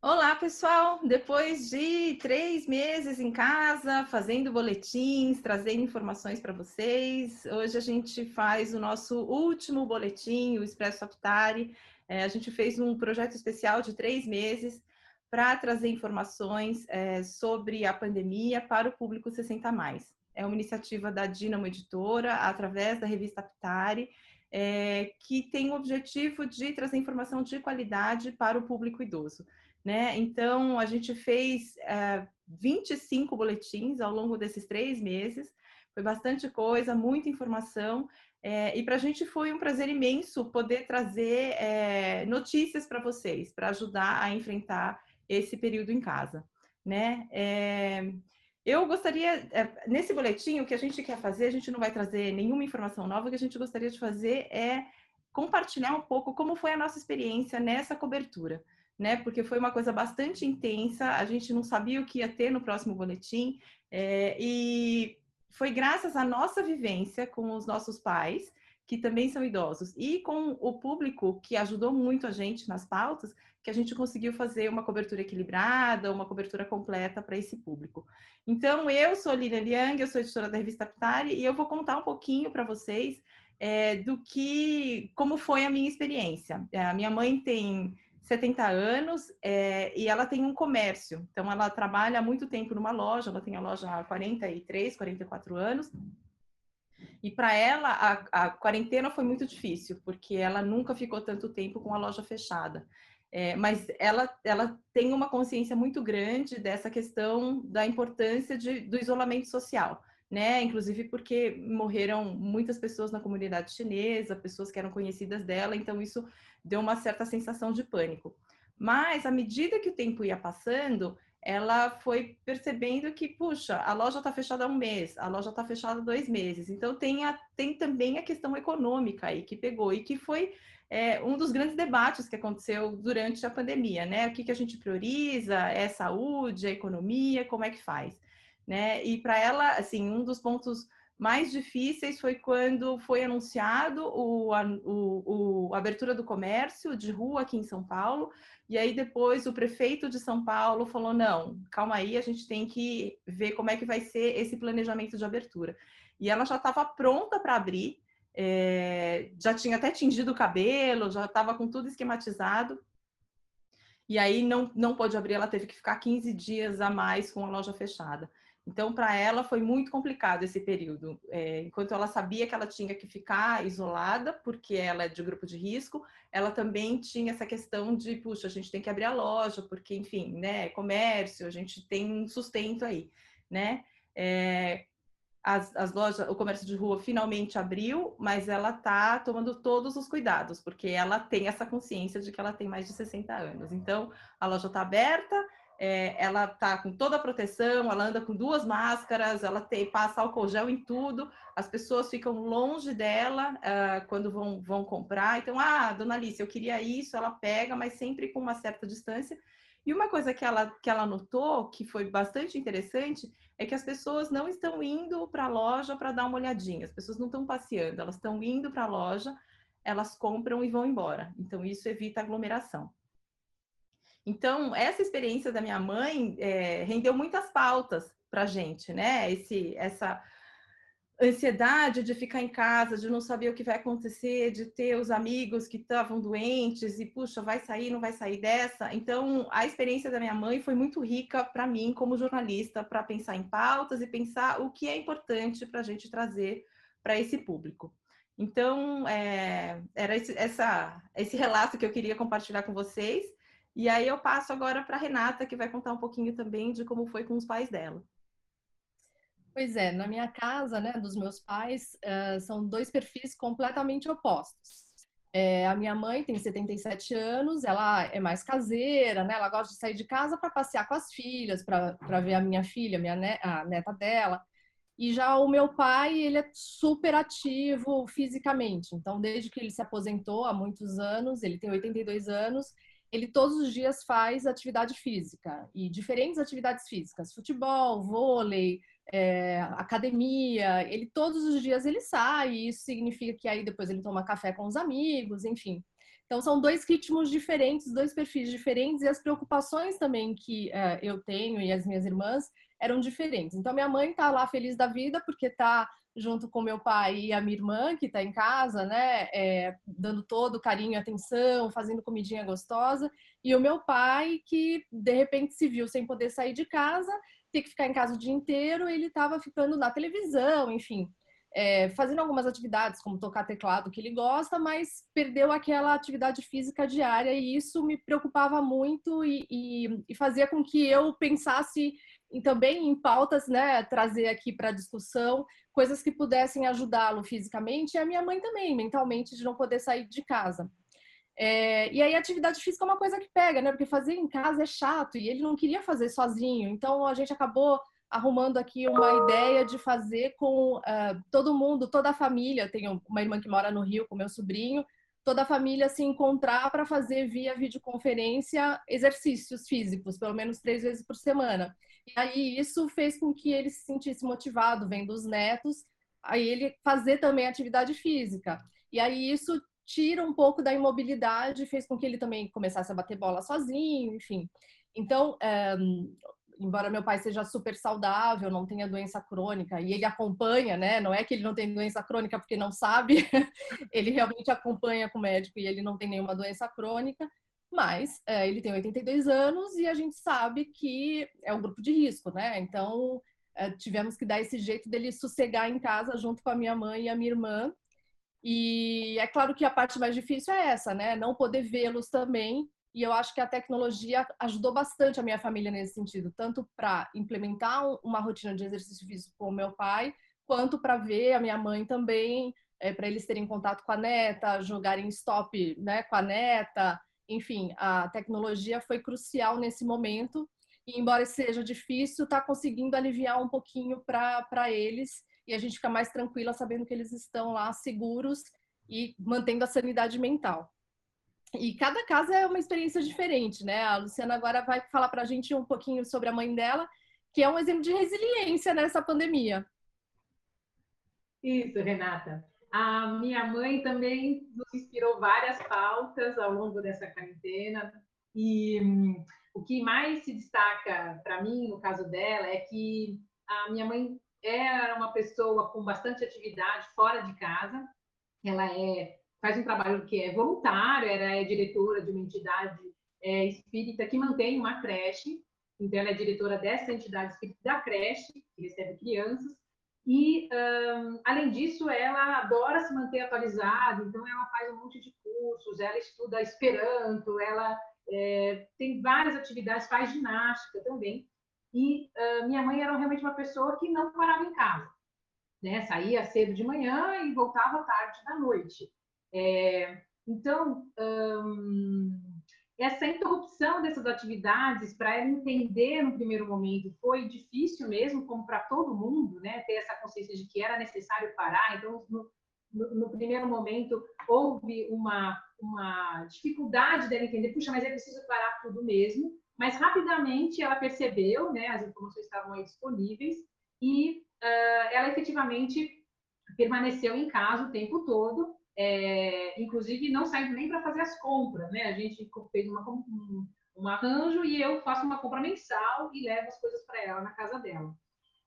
Olá, pessoal! Depois de três meses em casa, fazendo boletins, trazendo informações para vocês, hoje a gente faz o nosso último boletim, o Expresso Aptari. É, a gente fez um projeto especial de três meses para trazer informações é, sobre a pandemia para o público 60 mais. É uma iniciativa da Dinamo Editora, através da revista Aptari, é, que tem o objetivo de trazer informação de qualidade para o público idoso. Né? Então, a gente fez é, 25 boletins ao longo desses três meses, foi bastante coisa, muita informação, é, e para a gente foi um prazer imenso poder trazer é, notícias para vocês, para ajudar a enfrentar esse período em casa, né? Eu gostaria, é, nesse boletim, o que a gente quer fazer, a gente não vai trazer nenhuma informação nova, o que a gente gostaria de fazer é compartilhar um pouco como foi a nossa experiência nessa cobertura, né? Porque foi uma coisa bastante intensa, a gente não sabia o que ia ter no próximo boletim, é, e foi graças à nossa vivência com os nossos pais, que também são idosos, e com o público que ajudou muito a gente nas pautas, que a gente conseguiu fazer uma cobertura equilibrada, uma cobertura completa para esse público. Então, eu sou Lilian Liang, eu sou editora da revista Ptari, e eu vou contar um pouquinho para vocês é, do que, como foi a minha experiência. É, a minha mãe tem 70 anos é, e ela tem um comércio, então ela trabalha há muito tempo numa loja, ela tem a loja há 43, 44 anos, e para ela, a, a, quarentena foi muito difícil, porque ela nunca ficou tanto tempo com a loja fechada. É, mas ela, ela tem uma consciência muito grande dessa questão da importância de, do isolamento social, né? Inclusive porque morreram muitas pessoas na comunidade chinesa, pessoas que eram conhecidas dela, então isso deu uma certa sensação de pânico. Mas à medida que o tempo ia passando, ela foi percebendo que, puxa, a loja está fechada há um mês, a loja está fechada há dois meses. Então, tem, a, tem também a questão econômica aí que pegou e que foi é, um dos grandes debates que aconteceu durante a pandemia, né? O que, que a gente prioriza? É saúde, é economia, como é que faz? Né? E para ela, assim, um dos pontos mais difíceis foi quando foi anunciado o, a, o, o, abertura do comércio de rua aqui em São Paulo, e aí depois o prefeito de São Paulo falou: não, calma aí, a gente tem que ver como é que vai ser esse planejamento de abertura. E ela já estava pronta para abrir, é, já tinha até tingido o cabelo, já estava com tudo esquematizado. E aí não, não pôde abrir, ela teve que ficar 15 dias a mais com a loja fechada. Então, para ela foi muito complicado esse período. É, enquanto ela sabia que ela tinha que ficar isolada, porque ela é de grupo de risco, ela também tinha essa questão de, puxa, a gente tem que abrir a loja, porque, enfim, né, comércio, a gente tem um sustento aí, né? É, as, as lojas, o comércio de rua finalmente abriu, mas ela tá tomando todos os cuidados, porque ela tem essa consciência de que ela tem mais de 60 anos. Então, a loja está aberta, é, ela tá com toda a proteção, ela anda com duas máscaras, ela tem, passa álcool gel em tudo, as pessoas ficam longe dela uh, quando vão, vão comprar. Então, ah, dona Alice, eu queria isso, ela pega, mas sempre com uma certa distância. E uma coisa que ela, que ela notou, que foi bastante interessante, é que as pessoas não estão indo para a loja para dar uma olhadinha, as pessoas não estão passeando, elas estão indo para a loja, elas compram e vão embora. Então, isso evita aglomeração. Então, essa experiência da minha mãe é, rendeu muitas pautas para a gente, né? Esse, essa ansiedade de ficar em casa, de não saber o que vai acontecer, de ter os amigos que estavam doentes e, puxa, vai sair, não vai sair dessa. Então, a experiência da minha mãe foi muito rica para mim, como jornalista, para pensar em pautas e pensar o que é importante para a gente trazer para esse público. Então, é, era esse, essa, esse relato que eu queria compartilhar com vocês. E aí eu passo agora para Renata, que vai contar um pouquinho também de como foi com os pais dela. Pois é, na minha casa, né, dos meus pais, uh, são dois perfis completamente opostos. É, a minha mãe tem 77 anos, ela é mais caseira, né? Ela gosta de sair de casa para passear com as filhas, para ver a minha filha, minha ne a neta dela. E já o meu pai, ele é super ativo fisicamente. Então, desde que ele se aposentou há muitos anos, ele tem 82 anos, ele todos os dias faz atividade física e diferentes atividades físicas, futebol, vôlei, é, academia, ele todos os dias ele sai, e isso significa que aí depois ele toma café com os amigos, enfim. Então são dois ritmos diferentes, dois perfis diferentes e as preocupações também que uh, eu tenho e as minhas irmãs eram diferentes. Então minha mãe está lá feliz da vida porque está junto com meu pai e a minha irmã que está em casa, né, é, dando todo carinho e atenção, fazendo comidinha gostosa, e o meu pai que de repente se viu sem poder sair de casa ter que ficar em casa o dia inteiro, ele estava ficando na televisão, enfim, é, fazendo algumas atividades, como tocar teclado, que ele gosta, mas perdeu aquela atividade física diária e isso me preocupava muito e, e, e fazia com que eu pensasse também em pautas, né, trazer aqui para discussão coisas que pudessem ajudá-lo fisicamente e a minha mãe também, mentalmente, de não poder sair de casa. É, e aí, atividade física é uma coisa que pega, né? Porque fazer em casa é chato e ele não queria fazer sozinho. Então, a gente acabou arrumando aqui uma ideia de fazer com uh, todo mundo, toda a família. Tenho uma irmã que mora no Rio com meu sobrinho. Toda a família se encontrar para fazer via videoconferência exercícios físicos, pelo menos três vezes por semana. E aí isso fez com que ele se sentisse motivado, vendo os netos, aí ele fazer também atividade física. E aí isso tira um pouco da imobilidade, fez com que ele também começasse a bater bola sozinho, enfim. Então, é, embora meu pai seja super saudável, não tenha doença crônica, e ele acompanha, né? Não é que ele não tem doença crônica porque não sabe, ele realmente acompanha com o médico e ele não tem nenhuma doença crônica, mas é, ele tem 82 anos e a gente sabe que é um grupo de risco, né? Então, é, tivemos que dar esse jeito dele sossegar em casa junto com a minha mãe e a minha irmã, e é claro que a parte mais difícil é essa, né? Não poder vê-los também. E eu acho que a tecnologia ajudou bastante a minha família nesse sentido, tanto para implementar uma rotina de exercício físico com o meu pai, quanto para ver a minha mãe também, é, para eles terem contato com a neta, jogarem stop né, com a neta. Enfim, a tecnologia foi crucial nesse momento. E embora seja difícil, está conseguindo aliviar um pouquinho para eles e a gente fica mais tranquila sabendo que eles estão lá seguros e mantendo a sanidade mental. E cada casa é uma experiência diferente, né? A Luciana agora vai falar para a gente um pouquinho sobre a mãe dela, que é um exemplo de resiliência nessa pandemia. Isso, Renata. A minha mãe também nos inspirou várias pautas ao longo dessa quarentena. E hum, o que mais se destaca para mim, no caso dela, é que a minha mãe era uma pessoa com bastante atividade fora de casa. Ela é, faz um trabalho que é voluntário, ela é diretora de uma entidade é, espírita que mantém uma creche. Então, ela é diretora dessa entidade espírita da creche, que recebe crianças. E, um, além disso, ela adora se manter atualizada, então ela faz um monte de cursos, ela estuda Esperanto, ela é, tem várias atividades, faz ginástica também. E uh, minha mãe era realmente uma pessoa que não parava em casa. Né? Saía cedo de manhã e voltava tarde da noite. É, então, um, essa interrupção dessas atividades, para ela entender no primeiro momento, foi difícil mesmo, como para todo mundo, né? ter essa consciência de que era necessário parar. Então, no, no, no primeiro momento, houve uma, uma dificuldade dela entender: puxa, mas é preciso parar tudo mesmo. Mas rapidamente ela percebeu, né, as informações estavam aí disponíveis e uh, ela efetivamente permaneceu em casa o tempo todo, é, inclusive não saindo nem para fazer as compras, né? A gente fez uma, um, um arranjo e eu faço uma compra mensal e levo as coisas para ela na casa dela.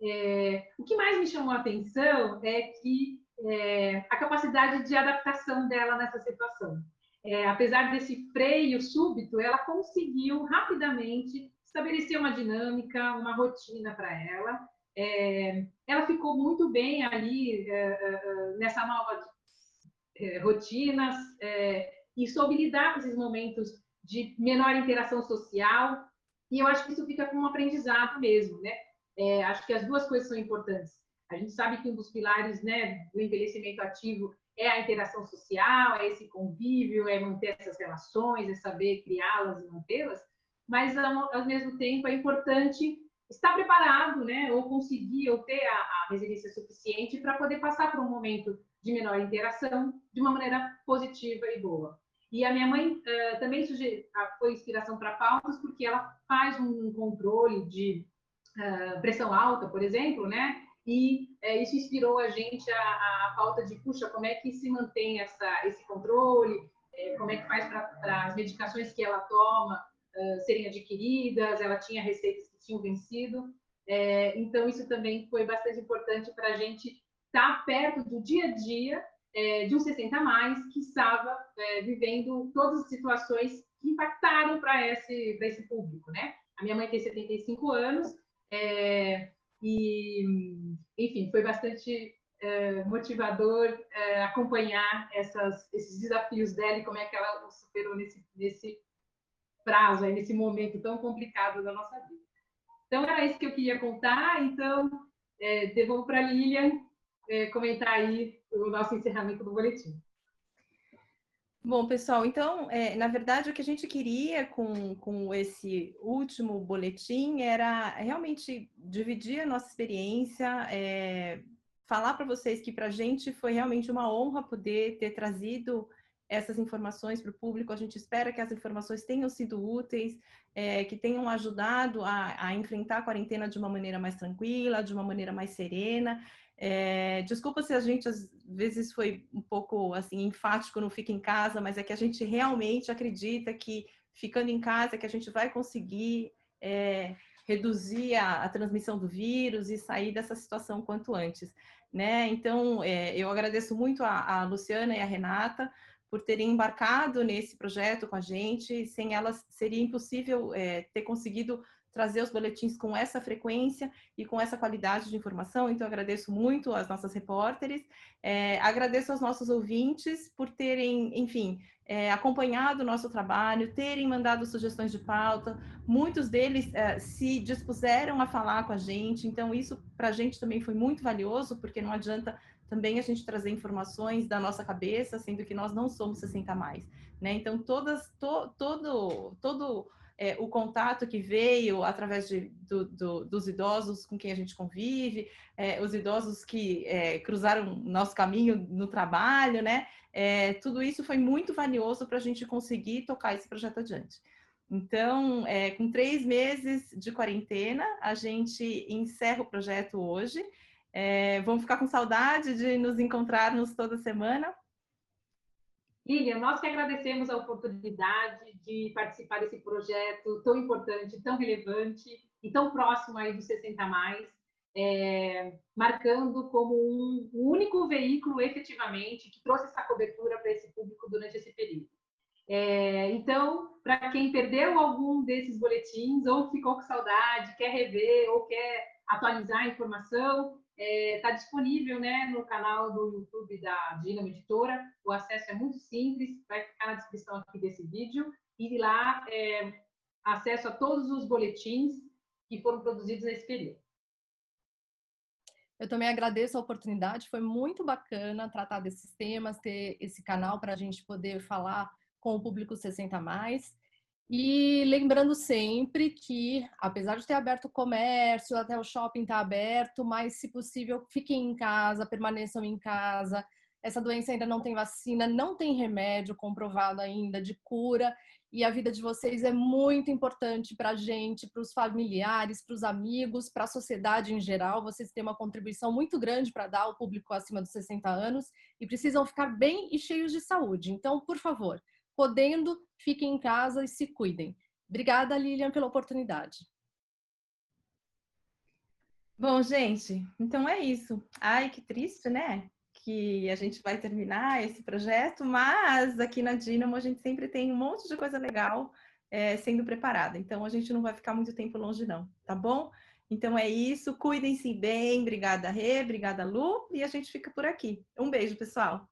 É, o que mais me chamou a atenção é que é, a capacidade de adaptação dela nessa situação é, apesar desse freio súbito, ela conseguiu rapidamente estabelecer uma dinâmica, uma rotina para ela. É, ela ficou muito bem ali é, nessa nova é, rotinas e soube lidar com esses momentos de menor interação social. E eu acho que isso fica como um aprendizado mesmo, né? acho que as duas coisas são importantes. A gente sabe que um dos pilares né, do envelhecimento ativo é a interação social, é esse convívio, é manter essas relações, é saber criá-las e mantê-las, mas ao, mesmo tempo é importante estar preparado, né, ou conseguir ou ter a, a resiliência suficiente para poder passar por um momento de menor interação de uma maneira positiva e boa. E a minha mãe uh, também foi inspiração para pautas porque ela faz um controle de uh, pressão alta, por exemplo, né? E é, isso inspirou a gente a, a pauta de, puxa, como é que se mantém essa, esse controle, como é que faz para as medicações que ela toma uh, serem adquiridas, ela tinha receitas que tinham vencido. Então, isso também foi bastante importante para a gente estar tá perto do dia a dia é, de um 60 mais que estava é, vivendo todas as situações que impactaram para esse, esse público, né? A minha mãe tem 75 anos é, e, enfim, foi bastante é, motivador é, acompanhar essas, esses desafios dela e como é que ela superou nesse, nesse prazo, aí, nesse momento tão complicado da nossa vida. Então, era isso que eu queria contar. Então, é, devolvo para a Lilian é, comentar aí o nosso encerramento do boletim. Bom, pessoal, então, é, na verdade, o que a gente queria com, com esse último boletim era realmente dividir a nossa experiência, é, falar para vocês que para a gente foi realmente uma honra poder ter trazido essas informações para o público. A gente espera que as informações tenham sido úteis, é, que tenham ajudado a, a enfrentar a quarentena de uma maneira mais tranquila, de uma maneira mais serena é, desculpa se a gente às vezes foi um pouco assim enfático no fica em casa, mas é que a gente realmente acredita que ficando em casa é que a gente vai conseguir é, reduzir a, a, transmissão do vírus e sair dessa situação quanto antes, né? Então é, eu agradeço muito a, a, Luciana e a Renata por terem embarcado nesse projeto com a gente. Sem elas seria impossível é, ter conseguido trazer os boletins com essa frequência e com essa qualidade de informação. Então, agradeço muito às nossas repórteres, é, agradeço aos nossos ouvintes por terem, enfim, é, acompanhado o nosso trabalho, terem mandado sugestões de pauta. Muitos deles é, se dispuseram a falar com a gente, então isso para a gente também foi muito valioso, porque não adianta também a gente trazer informações da nossa cabeça, sendo que nós não somos 60 mais, né? Então todas, to, todo, todo é, o contato que veio através de, do, do, dos idosos com quem a gente convive, é, os idosos que é, cruzaram nosso caminho no trabalho, né? É, tudo isso foi muito valioso para a gente conseguir tocar esse projeto adiante. Então, é, com três meses de quarentena, a gente encerra o projeto hoje. É, vamos ficar com saudade de nos encontrarmos toda semana, Lilian, nós que agradecemos a oportunidade de participar desse projeto tão importante, tão relevante e tão próximo aí do 60 mais, é, marcando como um, único veículo efetivamente que trouxe essa cobertura para esse público durante esse período. É, então, para quem perdeu algum desses boletins ou ficou com saudade, quer rever ou quer atualizar a informação, está é, tá disponível né, no canal do YouTube da Dinamo Editora. O acesso é muito simples, vai ficar na descrição aqui desse vídeo. E lá é, acesso a todos os boletins que foram produzidos nesse período. Eu também agradeço a oportunidade, foi muito bacana tratar desses temas, ter esse canal para a gente poder falar com o público 60 mais. E lembrando sempre que, apesar de ter aberto o comércio, até o shopping está aberto, mas se possível, fiquem em casa, permaneçam em casa. Essa doença ainda não tem vacina, não tem remédio comprovado ainda de cura. E a vida de vocês é muito importante para a gente, para os familiares, para os amigos, para a sociedade em geral. Vocês têm uma contribuição muito grande para dar ao público acima dos 60 anos e precisam ficar bem e cheios de saúde. Então, por favor, podendo, fiquem em casa e se cuidem. Obrigada, Lilian, pela oportunidade. Bom, gente, então é isso. Ai, que triste, né? Que a gente vai terminar esse projeto, mas aqui na Dinamo a gente sempre tem um monte de coisa legal é, sendo preparada. Então a gente não vai ficar muito tempo longe, não, tá bom? Então é isso. Cuidem-se bem. Obrigada, Rê. Obrigada, Lu. E a gente fica por aqui. Um beijo, pessoal.